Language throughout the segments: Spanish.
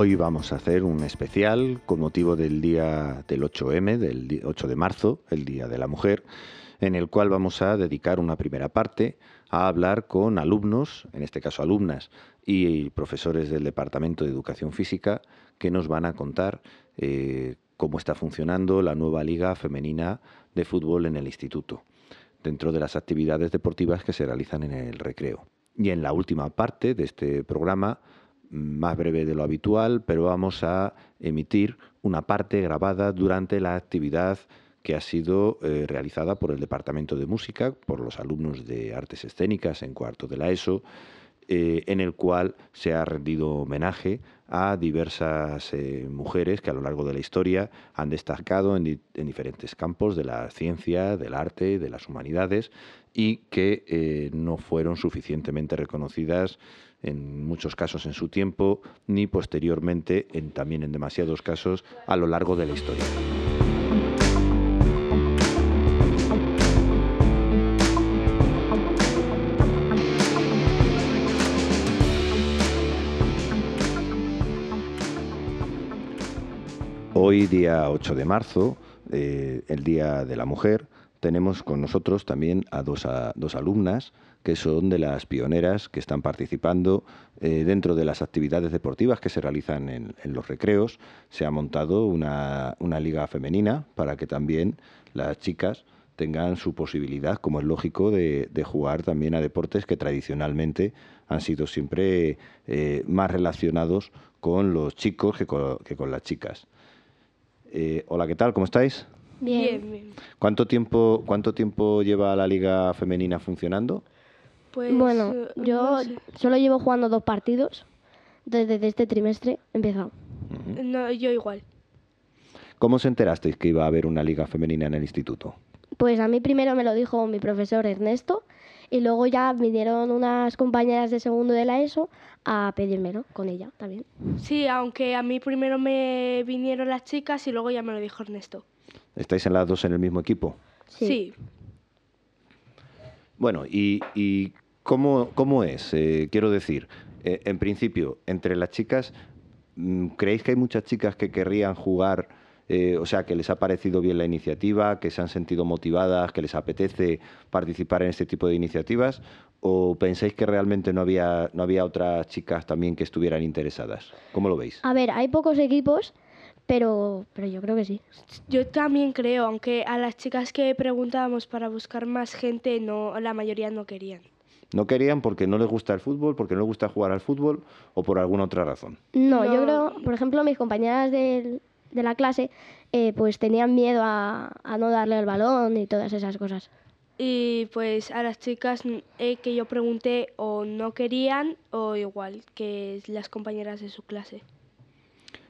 Hoy vamos a hacer un especial con motivo del día del 8M, del di- 8 de marzo, el Día de la Mujer, en el cual vamos a dedicar una primera parte a hablar con alumnos, en este caso alumnas, y profesores del Departamento de Educación Física, que nos van a contar eh, cómo está funcionando la nueva Liga Femenina de Fútbol en el Instituto, dentro de las actividades deportivas que se realizan en el recreo. Y en la última parte de este programa, más breve de lo habitual, pero vamos a emitir una parte grabada durante la actividad que ha sido eh, realizada por el Departamento de Música, por los alumnos de Artes Escénicas en cuarto de la ESO, eh, en el cual se ha rendido homenaje a diversas eh, mujeres que a lo largo de la historia han destacado en, di- en diferentes campos de la ciencia, del arte, de las humanidades y que eh, no fueron suficientemente reconocidas en muchos casos en su tiempo ni posteriormente, en, también en demasiados casos, a lo largo de la historia. Hoy, día 8 de marzo, eh, el Día de la Mujer, tenemos con nosotros también a dos, a- dos alumnas que son de las pioneras que están participando eh, dentro de las actividades deportivas que se realizan en, en los recreos. Se ha montado una, una liga femenina para que también las chicas tengan su posibilidad, como es lógico, de, jugar también a deportes que tradicionalmente han sido siempre eh, más relacionados con los chicos que con, que con las chicas. Eh, hola, ¿qué tal? ¿Cómo estáis? Bien. Bien, bien. ¿Cuánto tiempo, ¿Cuánto tiempo lleva la liga femenina funcionando? Pues, Bueno, eh, yo no, sé. solo llevo jugando dos partidos desde este trimestre he empezado. No, yo igual. ¿Cómo se enterasteis que iba a haber una liga femenina en el instituto? Pues a mí primero me lo dijo mi profesor Ernesto y luego ya vinieron unas compañeras de segundo de la ESO a pedírmelo con ella también. Sí, aunque a mí primero me vinieron las chicas y luego ya me lo dijo Ernesto. ¿Estáis en las dos en el mismo equipo? Sí. Bueno, ¿y, y cómo, cómo es? Eh, quiero decir, eh, en principio, entre las chicas, mm, ¿creéis que hay muchas chicas que querrían jugar, eh, o sea, que les ha parecido bien la iniciativa, que se han sentido motivadas, que les apetece participar en este tipo de iniciativas? ¿O pensáis que realmente no había, no había otras chicas también que estuvieran interesadas? ¿Cómo lo veis? A ver, hay pocos equipos, pero, pero yo creo que sí. Yo también creo, aunque a las chicas que preguntábamos para buscar más gente, no, la mayoría no querían. ¿No querían porque no les gusta el fútbol, porque no les gusta jugar al fútbol o por alguna otra razón? No, yo No. creo, por ejemplo, mis compañeras del- de la clase eh, pues tenían miedo a, a no darle el balón y todas esas cosas. Y pues a las chicas mm, eh, que yo pregunté o no querían o igual que las compañeras de su clase.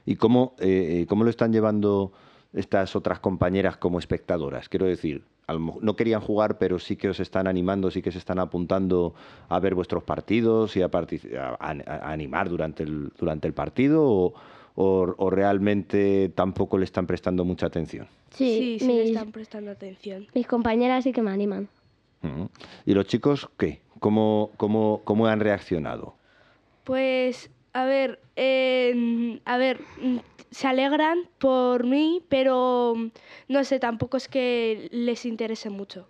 ¿Y cómo, eh, eh, cómo lo están llevando estas otras compañeras como espectadoras? Quiero decir, a lo mo- no querían jugar, pero sí que os están animando, sí que se están apuntando a ver vuestros partidos y a, partici- a- a- a animar durante el, durante el partido o, o- o realmente tampoco le están prestando mucha atención. Sí, sí, le mis, están prestando atención. mis compañeras sí que me animan. ¿Y los chicos qué? ¿Cómo, cómo, cómo han reaccionado? Pues, a ver, eh, a ver, mm, se alegran por mí, pero no sé, tampoco es que les interese mucho.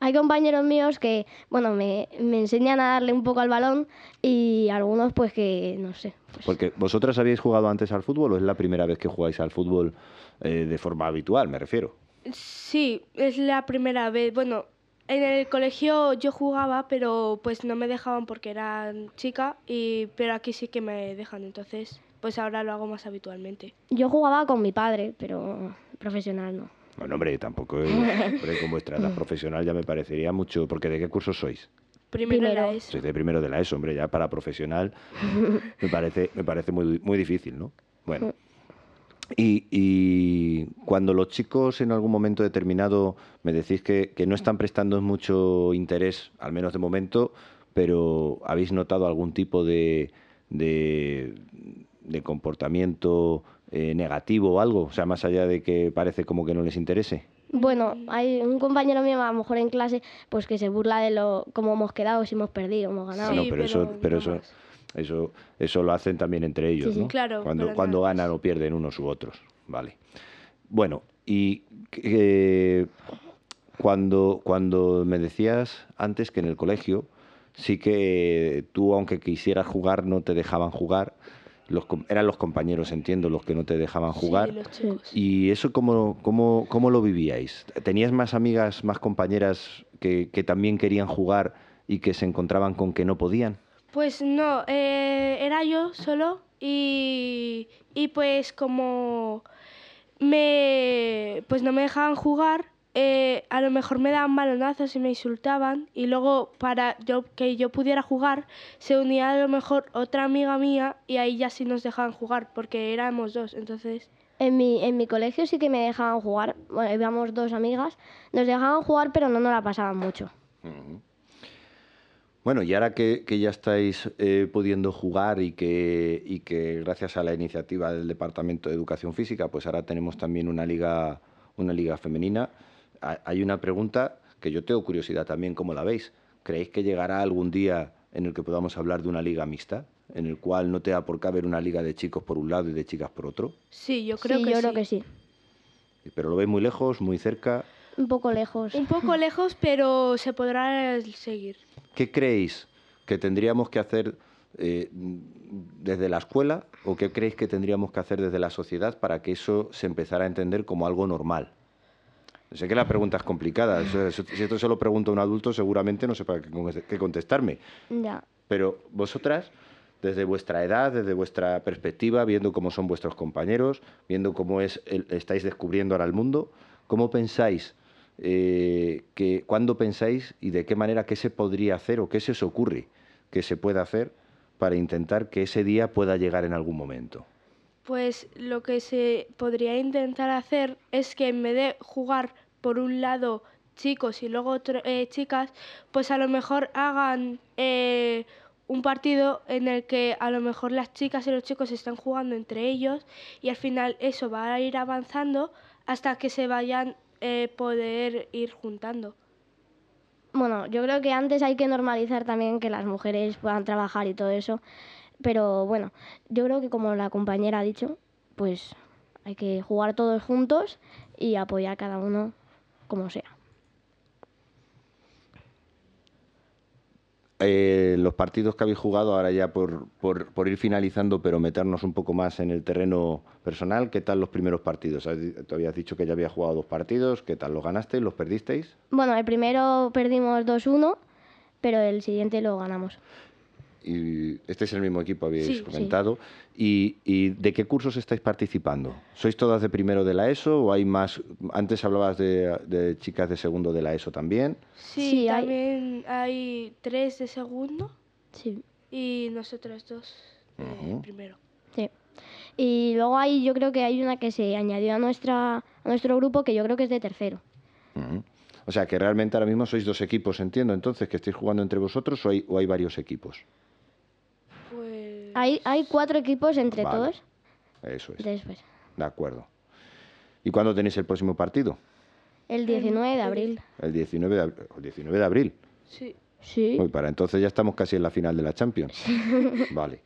Hay compañeros míos que, bueno, me, me enseñan a darle un poco al balón y algunos pues que, no sé. pues- Porque vosotras habéis jugado antes al fútbol o es la primera vez que jugáis al fútbol eh, de forma habitual, me refiero. Sí, es la primera vez. Bueno, en el colegio yo jugaba, pero pues no me dejaban porque era chica, y, pero aquí sí que me dejan, entonces pues ahora lo hago más habitualmente. Yo jugaba con mi padre, pero profesional no. Bueno, hombre, tampoco es, hombre, con vuestra edad profesional ya me parecería mucho, porque ¿de qué curso sois? Primero, era Primero. eso. Sois de primero de la ESO, hombre, ya para profesional me parece, me parece muy, muy difícil, ¿no? Bueno. Y, y cuando los chicos en algún momento determinado me decís que, que no están prestando mucho interés, al menos de momento, pero ¿habéis notado algún tipo de, de, de comportamiento eh, negativo o algo? O sea, más allá de que parece como que no les interese. Bueno, hay un compañero mío, a lo mejor en clase, pues que se burla de lo cómo hemos quedado, si hemos perdido, hemos ganado. no, Sí, pero, eso, pero no eso, eso, eso lo hacen también entre ellos, Sí, sí. ¿no? Claro, Cuando, cuando ganan o pierden unos u otros. Vale. Bueno, y eh, cuando, cuando me decías antes que en el colegio sí que tú, aunque quisieras jugar, no te dejaban jugar. Los, eran los compañeros, entiendo, los que no te dejaban jugar. Sí. ¿Y eso cómo, cómo, cómo lo vivíais? ¿Tenías más amigas, más compañeras que, que también querían jugar y que se encontraban con que no podían? Pues no, eh, era yo solo y, y pues como me pues no me dejaban jugar, eh, a lo mejor me daban balonazos y me insultaban y luego para yo que yo pudiera jugar se unía a lo mejor otra amiga mía y ahí ya sí nos dejaban jugar porque éramos dos, entonces En mi, en mi colegio sí que me dejaban jugar, bueno, íbamos dos amigas, nos dejaban jugar, pero no nos la pasaban mucho. Bueno, y ahora que, que ya estáis eh, pudiendo jugar y que, y que gracias a la iniciativa del Departamento de Educación Física, pues ahora tenemos también una liga, una liga femenina, hay una pregunta que yo tengo curiosidad también, ¿cómo la veis? ¿Creéis que llegará algún día en el que podamos hablar de una liga mixta, en el cual no tenga por qué haber una liga de chicos por un lado y de chicas por otro? sí, yo creo sí, que yo sí. creo que sí. Pero lo veis muy lejos, muy cerca. Un poco lejos. Un poco lejos, pero se podrá seguir. ¿Qué creéis que tendríamos que hacer eh, desde la escuela o qué creéis que tendríamos que hacer desde la sociedad para que eso se empezara a entender como algo normal? Sé que la pregunta es complicada. si esto se lo pregunto a un adulto, seguramente no sepa qué con- qué contestarme. Ya. Pero vosotras, desde vuestra edad, desde vuestra perspectiva, viendo cómo son vuestros compañeros, viendo cómo es el- estáis descubriendo ahora el mundo, ¿cómo pensáis eh, que, cuándo pensáis y de qué manera qué se podría hacer o qué se os ocurre que se pueda hacer para intentar que ese día pueda llegar en algún momento? Pues lo que se podría intentar hacer es que en vez de jugar por un lado chicos y luego eh, chicas, pues a lo mejor hagan eh, un partido en el que a lo mejor las chicas y los chicos están jugando entre ellos y al final eso va a ir avanzando hasta que se vayan eh, poder ir juntando. Bueno, yo creo que antes hay que normalizar también que las mujeres puedan trabajar y todo eso. Pero bueno, yo creo que como la compañera ha dicho, pues hay que jugar todos juntos y apoyar cada uno como sea. Eh, los partidos que habéis jugado, ahora ya por, por- por ir finalizando, pero meternos un poco más en el terreno personal, ¿qué tal los primeros partidos? Te habías dicho que ya había jugado dos partidos, ¿qué tal? ¿Los ganasteis? ¿Los perdisteis? Bueno, el primero perdimos 2-1, pero el siguiente lo ganamos. Y este es el mismo equipo, habéis Sí, sí. comentado. ¿Y, y de qué cursos estáis participando? ¿Sois todas de primero de la ESO o hay más? Antes hablabas de, de chicas de segundo de la ESO también. Sí, también hay... tres de segundo Sí, y nosotros dos de primero. sí. Y luego hay, yo creo que hay una que se añadió a, nuestra, a nuestro grupo que yo creo que es de tercero. O sea, que realmente ahora mismo sois dos equipos, entiendo, entonces, que estáis jugando entre vosotros o hay, o hay varios equipos. Hay, hay cuatro equipos entre Vale. todos. Eso es. Después, De acuerdo. ¿Y cuándo tenéis el próximo partido? el 19 de abril. El 19 de, ab- el 19 de abril. Sí. Sí. Uy, para entonces ya estamos casi en la final de la Champions. Vale.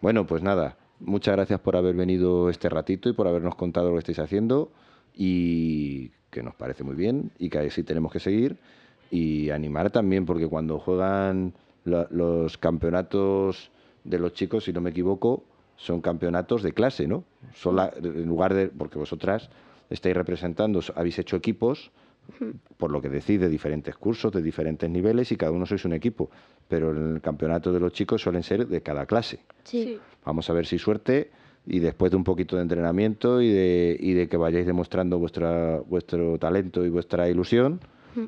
Bueno, pues nada, muchas gracias por haber venido este ratito y por habernos contado lo que estáis haciendo y que nos parece muy bien y que así tenemos que seguir y animar también porque cuando juegan la- los campeonatos de los chicos, si no me equivoco, son campeonatos de clase, ¿no? Son la- en lugar de porque vosotras estáis representando, habéis hecho equipos por lo que decís, de diferentes cursos, de diferentes niveles y cada uno sois un equipo. Pero en el campeonato de los chicos suelen ser de cada clase. Sí. Vamos a ver si suerte y después de un poquito de entrenamiento y de, y de que vayáis demostrando vuestra, vuestro talento y vuestra ilusión,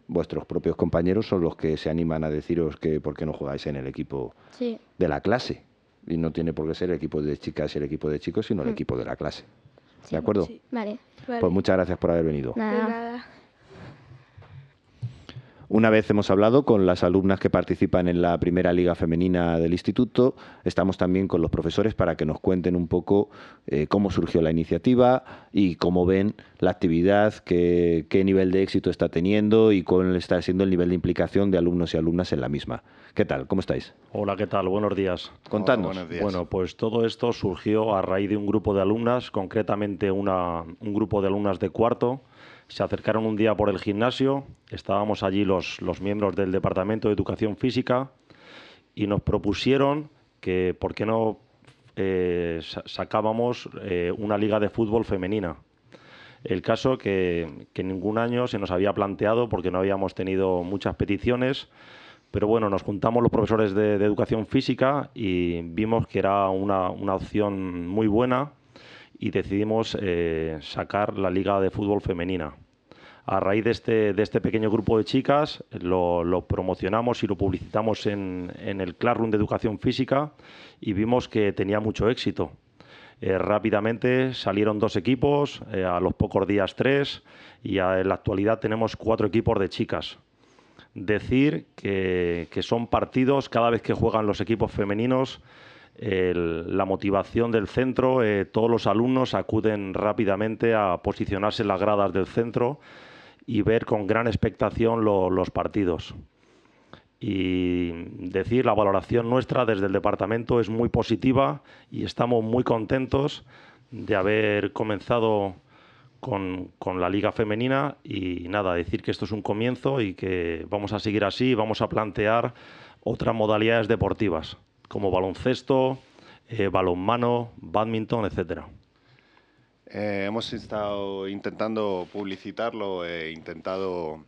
vuestros propios compañeros son los que se animan a deciros que por qué no jugáis en el equipo Sí. de la clase. Y no tiene por qué ser el equipo de chicas y el equipo de chicos, sino el equipo de la clase. ¿De acuerdo? Sí. Vale. Vale. Pues muchas gracias por haber venido. De Nada. Una vez hemos hablado con las alumnas que participan en la primera liga femenina del instituto, estamos también con los profesores para que nos cuenten un poco eh, cómo surgió la iniciativa y cómo ven la actividad, qué, nivel de éxito está teniendo y cuál está siendo el nivel de implicación de alumnos y alumnas en la misma. ¿Qué tal? ¿Cómo estáis? Hola, ¿qué tal? Buenos días. Contadnos. Bueno, pues todo esto surgió a raíz de un grupo de alumnas, concretamente una, un grupo de alumnas de cuarto, se acercaron un día por el gimnasio, estábamos allí los, los miembros del Departamento de Educación Física y nos propusieron que por qué no eh, sacábamos eh, una liga de fútbol femenina. El caso que, que ningún año se nos había planteado porque no habíamos tenido muchas peticiones, pero bueno, nos juntamos los profesores de, de educación física y vimos que era una, una opción muy buena y decidimos eh, sacar la Liga de Fútbol Femenina. A raíz de este, de este pequeño grupo de chicas, lo, promocionamos y lo publicitamos en, en, el Classroom de Educación Física y vimos que tenía mucho éxito. Eh, rápidamente salieron dos equipos, eh, a los pocos días tres, y en la actualidad tenemos cuatro equipos de chicas. Decir que, que son partidos, cada vez que juegan los equipos femeninos, la motivación del centro, eh, todos los alumnos acuden rápidamente a posicionarse en las gradas del centro y ver con gran expectación los partidos. Y decir, la valoración nuestra desde el departamento es muy positiva y estamos muy contentos de haber comenzado con, con, la liga femenina y nada, decir que esto es un comienzo y que vamos a seguir así y vamos a plantear otras modalidades deportivas como baloncesto, eh, balonmano, badminton, etcétera. Eh, hemos estado intentando publicitarlo, he intentado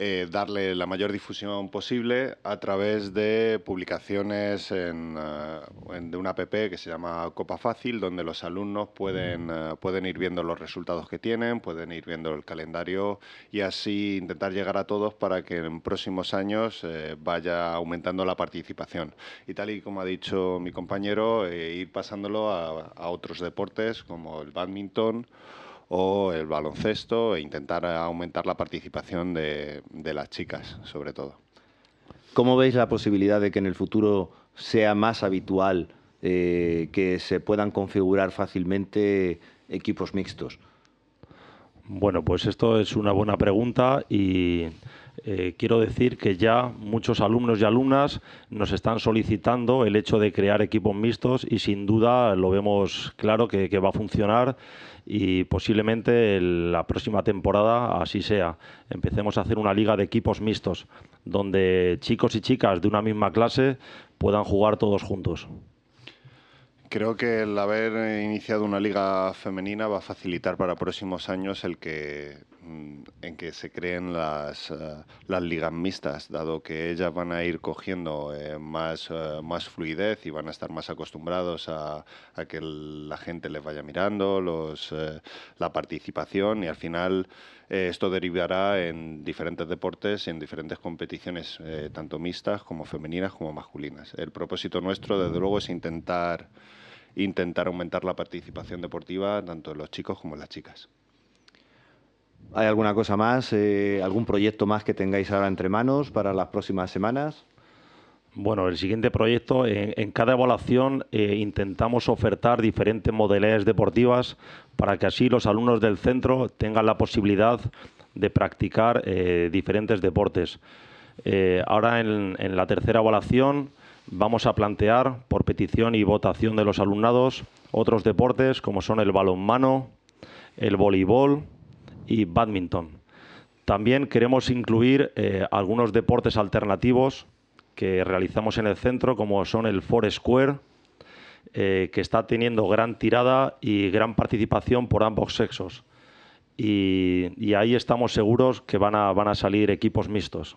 eh, darle la mayor difusión posible a través de publicaciones en, eh, de una app que se llama Copa Fácil, donde los alumnos pueden, eh, pueden ir viendo los resultados que tienen, pueden ir viendo el calendario y así intentar llegar a todos para que en próximos años vaya aumentando la participación. Y tal y como ha dicho mi compañero, ir pasándolo a, a otros deportes como el badminton o el baloncesto e intentar aumentar la participación de, las chicas, sobre todo. ¿Cómo veis la posibilidad de que en el futuro sea más habitual eh, que se puedan configurar fácilmente equipos mixtos? Bueno, pues esto es una buena pregunta y eh, quiero decir que ya muchos alumnos y alumnas nos están solicitando el hecho de crear equipos mixtos y sin duda lo vemos claro que, va a funcionar y posiblemente la próxima temporada así sea. Empecemos a hacer una liga de equipos mixtos donde chicos y chicas de una misma clase puedan jugar todos juntos. Creo que el haber iniciado una liga femenina va a facilitar para próximos años el que en que se creen las, eh, las ligas mixtas, dado que ellas van a ir cogiendo eh, más, eh, más fluidez y van a estar más acostumbrados a, a que la gente les vaya mirando, los, la participación y al final esto derivará en diferentes deportes y en diferentes competiciones, tanto mixtas como femeninas como masculinas. El propósito nuestro, desde luego, es intentar intentar aumentar la participación deportiva tanto en los chicos como en las chicas. ¿Hay alguna cosa más, eh, algún proyecto más que tengáis ahora entre manos para las próximas semanas? Bueno, el siguiente proyecto, en, cada evaluación eh, intentamos ofertar diferentes modalidades deportivas para que así los alumnos del centro tengan la posibilidad de practicar eh, diferentes deportes. ahora en, en, la tercera evaluación vamos a plantear, por petición y votación de los alumnados, otros deportes como son el balonmano, el voleibol y badminton. También queremos incluir eh, algunos deportes alternativos que realizamos en el centro, como son el Four Square, eh, que está teniendo gran tirada y gran participación por ambos sexos. Y, y ahí estamos seguros que van a, van a salir equipos mixtos.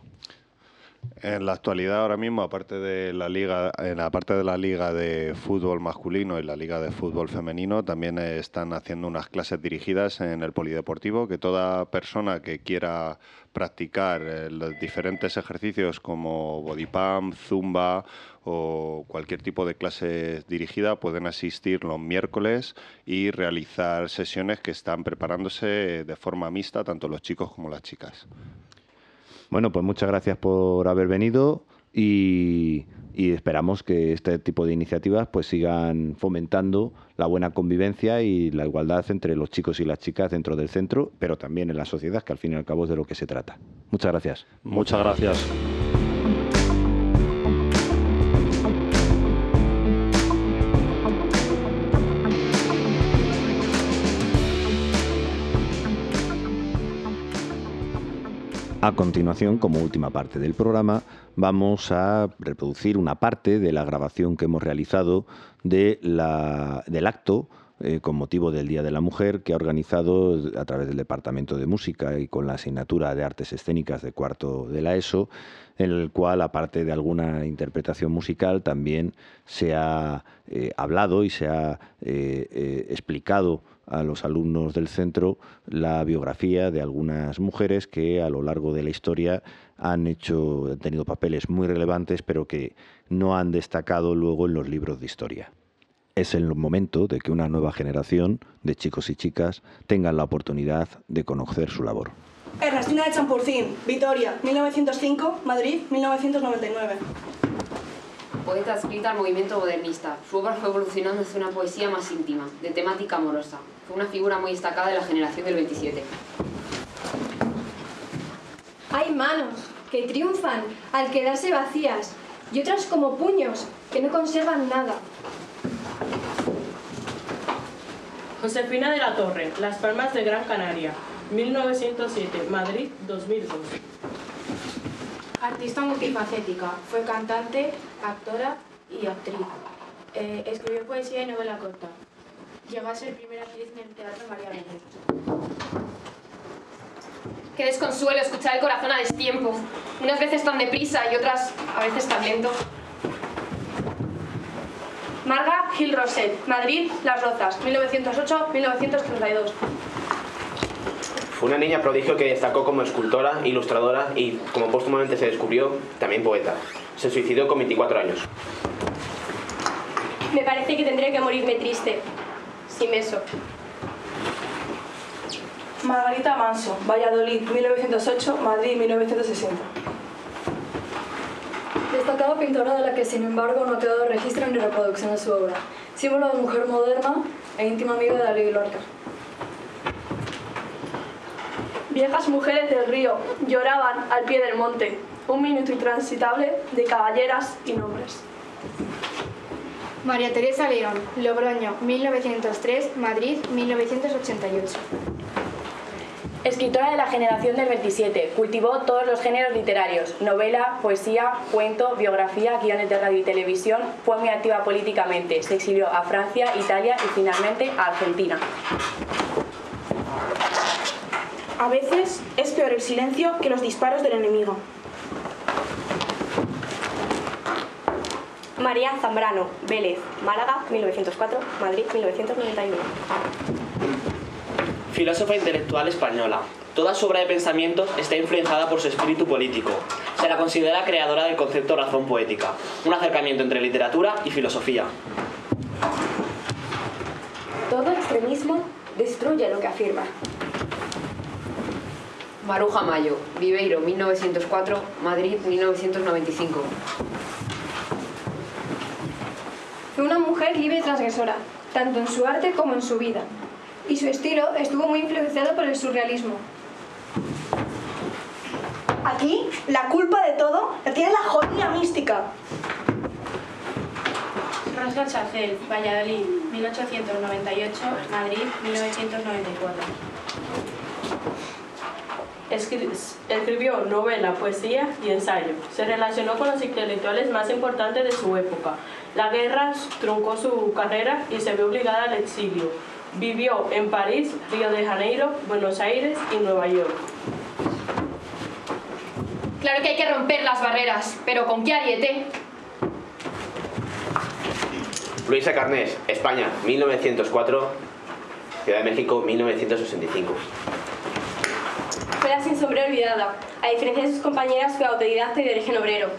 En la actualidad, ahora mismo, aparte de la liga, en la parte de la liga de fútbol masculino y la liga de fútbol femenino, también están haciendo unas clases dirigidas en el polideportivo que toda persona que quiera practicar eh, los diferentes ejercicios como body zumba o cualquier tipo de clase dirigida pueden asistir los miércoles y realizar sesiones que están preparándose de forma mixta tanto los chicos como las chicas. Bueno, pues muchas gracias por haber venido y, esperamos que este tipo de iniciativas pues sigan fomentando la buena convivencia y la igualdad entre los chicos y las chicas dentro del centro, pero también en la sociedad, que al fin y al cabo es de lo que se trata. Muchas gracias. Muchas gracias. A continuación, como última parte del programa, vamos a reproducir una parte de la grabación que hemos realizado de del acto eh, con motivo del Día de la Mujer que ha organizado a través del Departamento de Música y con la asignatura de Artes Escénicas de cuarto de la ESO, en el cual, aparte de alguna interpretación musical, también se ha eh, hablado y se ha eh, explicado a los alumnos del centro la biografía de algunas mujeres que a lo largo de la historia han hecho han tenido papeles muy relevantes pero que no han destacado luego en los libros de historia. Es el momento de que una nueva generación de chicos y chicas tengan la oportunidad de conocer su labor. Ernestina de Champurcín, Vitoria, 1905, Madrid, 1999 poeta adscrita al movimiento modernista. Su obra fue evolucionando hacia una poesía más íntima, de temática amorosa. Fue una figura muy destacada de la generación del 27. Hay manos que triunfan al quedarse vacías y otras como puños que no conservan nada. Josefina de la Torre, Las Palmas de Gran Canaria, 1907, Madrid, 2002. Artista multifacética, fue cantante, actora y actriz. Eh, escribió poesía y novela corta. Llegó a ser primera actriz en el Teatro María Méndez. Qué desconsuelo escuchar el corazón a destiempo. Unas veces tan deprisa y otras a veces tan lento. Marga Gil Roset, Madrid, Las Rozas, 1908-1932. Fue una niña prodigio que destacó como escultora, ilustradora y, como póstumamente se descubrió, también poeta. Se suicidó con 24 años. Me parece que tendría que morirme triste. Sin eso. Margarita Manso, Valladolid, 1908, Madrid, 1960. Destacada pintora de la que, sin embargo, no ha quedado registro ni reproducción de su obra. Símbolo de mujer moderna e íntima amiga de Dalí Lorca. Viejas mujeres del río lloraban al pie del monte, un minuto intransitable de caballeras y nombres. María Teresa León, Logroño, 1903, Madrid, 1988. Escritora de la generación del 27, cultivó todos los géneros literarios, novela, poesía, cuento, biografía, guiones de radio y televisión, fue muy activa políticamente, se exilió a Francia, Italia y finalmente a Argentina. A veces es peor el silencio que los disparos del enemigo. María Zambrano, Vélez, Málaga, 1904, Madrid, 1991. Filósofa intelectual española. Toda su obra de pensamientos está influenciada por su espíritu político. Se la considera creadora del concepto razón poética, un acercamiento entre literatura y filosofía. Todo extremismo destruye lo que afirma. Maruja Mayo, Viveiro, 1904, Madrid, 1995. Fue una mujer libre y transgresora, tanto en su arte como en su vida, y su estilo estuvo muy influenciado por el surrealismo. Aquí, la culpa de todo la tiene la jodida mística. Rosa Chacel, Valladolid, 1898, Madrid, 1994. Escribió novela, poesía y ensayo. Se relacionó con los intelectuales más importantes de su época. La guerra truncó su carrera y se vio obligada al exilio. Vivió en París, Río de Janeiro, Buenos Aires y Nueva York. Claro que hay que romper las barreras, pero ¿con qué ariete? Luisa Carnés, España, 1904, Ciudad de México, 1965 sin sombrero olvidada. A diferencia de sus compañeras, fue autodidacta y de origen obrero.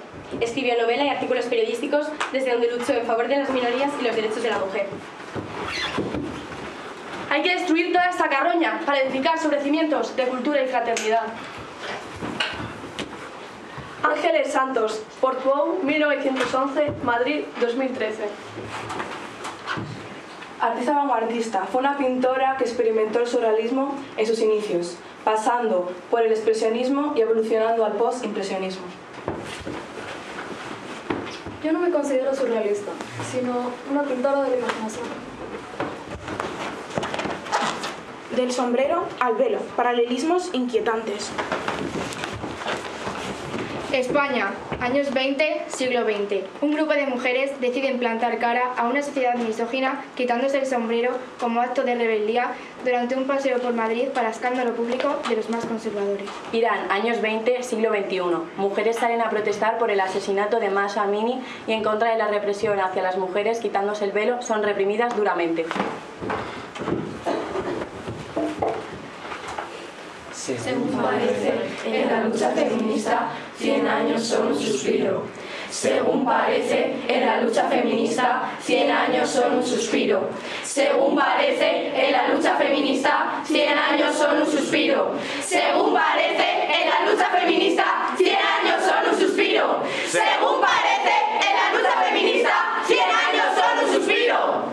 Escribió novela y artículos periodísticos desde donde luchó en favor de las minorías y los derechos de la mujer. Hay que destruir toda esta carroña para edificar sobre cimientos de cultura y fraternidad. Ángeles Santos, Portbou, 1911, Madrid, 2013. Artista vanguardista, fue una pintora que experimentó el surrealismo en sus inicios, pasando por el expresionismo y evolucionando al post-impresionismo. Yo no me considero surrealista, sino una pintora de la imaginación. Del sombrero al velo, paralelismos inquietantes. España, años 20, siglo XX. Un grupo de mujeres deciden plantar cara a una sociedad misógina quitándose el sombrero como acto de rebeldía durante un paseo por Madrid para escándalo público de los más conservadores. Irán, años 20, siglo XXI. Mujeres salen a protestar por el asesinato de Masha Amini y en contra de la represión hacia las mujeres quitándose el velo son reprimidas duramente. Según parece, en la lucha feminista, 100 años son un suspiro. Según parece, en la lucha feminista, 100 años son un suspiro. Según parece, en la lucha feminista, 100 años son un suspiro. Según parece, en la lucha feminista, 100 años son un suspiro. Según parece, en la lucha feminista, 100 años son un suspiro.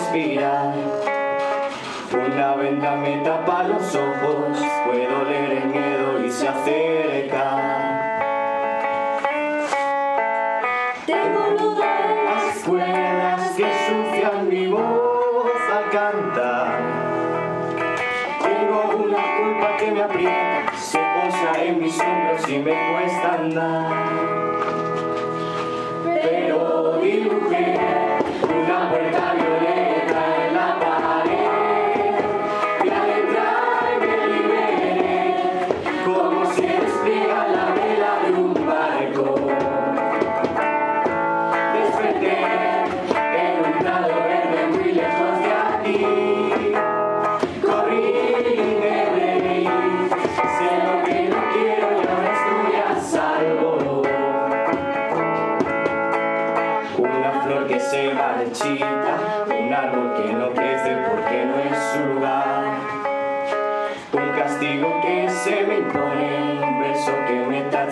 Respirar. Una venda me tapa los ojos, puedo leer el miedo y se acerca. Tengo las cuerdas que sucian mi voz al cantar. Tengo una culpa que me aprieta, se posa en mis hombros y me cuesta andar.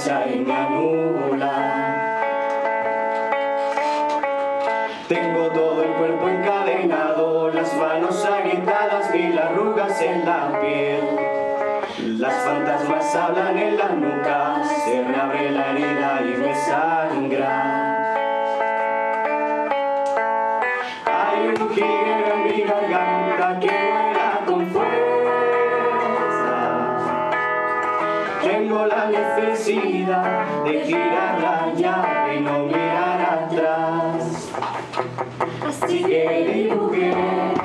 Y me anula. Tengo todo el cuerpo encadenado, las manos agrietadas, mil arrugas en la piel. Las fantasmas hablan en la nuca, y no mirar